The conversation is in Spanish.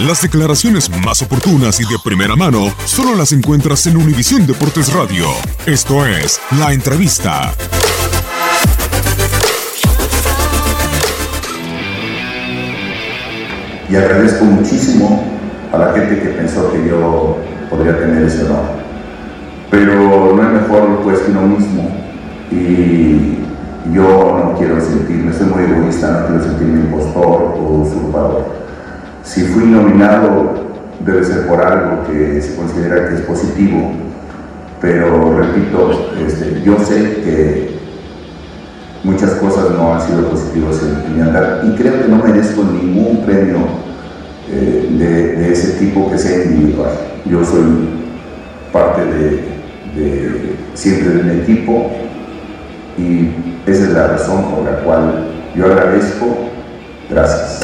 Las declaraciones más oportunas y de primera mano solo las encuentras en Univisión Deportes Radio. Esto es La Entrevista. Y agradezco muchísimo a la gente que pensó que yo podría tener ese honor. Pero no es mejor pues que uno mismo. Y yo no quiero sentirme, soy muy egoísta, no quiero sentirme impostor o usurpador si fui nominado, debe ser por algo que se considera que es positivo, pero repito, este, yo sé que muchas cosas no han sido positivas en, mi andar y creo que no merezco ningún premio eh, de, ese tipo que sea individual. Yo soy parte de, siempre de un equipo y esa es la razón por la cual yo agradezco. Gracias.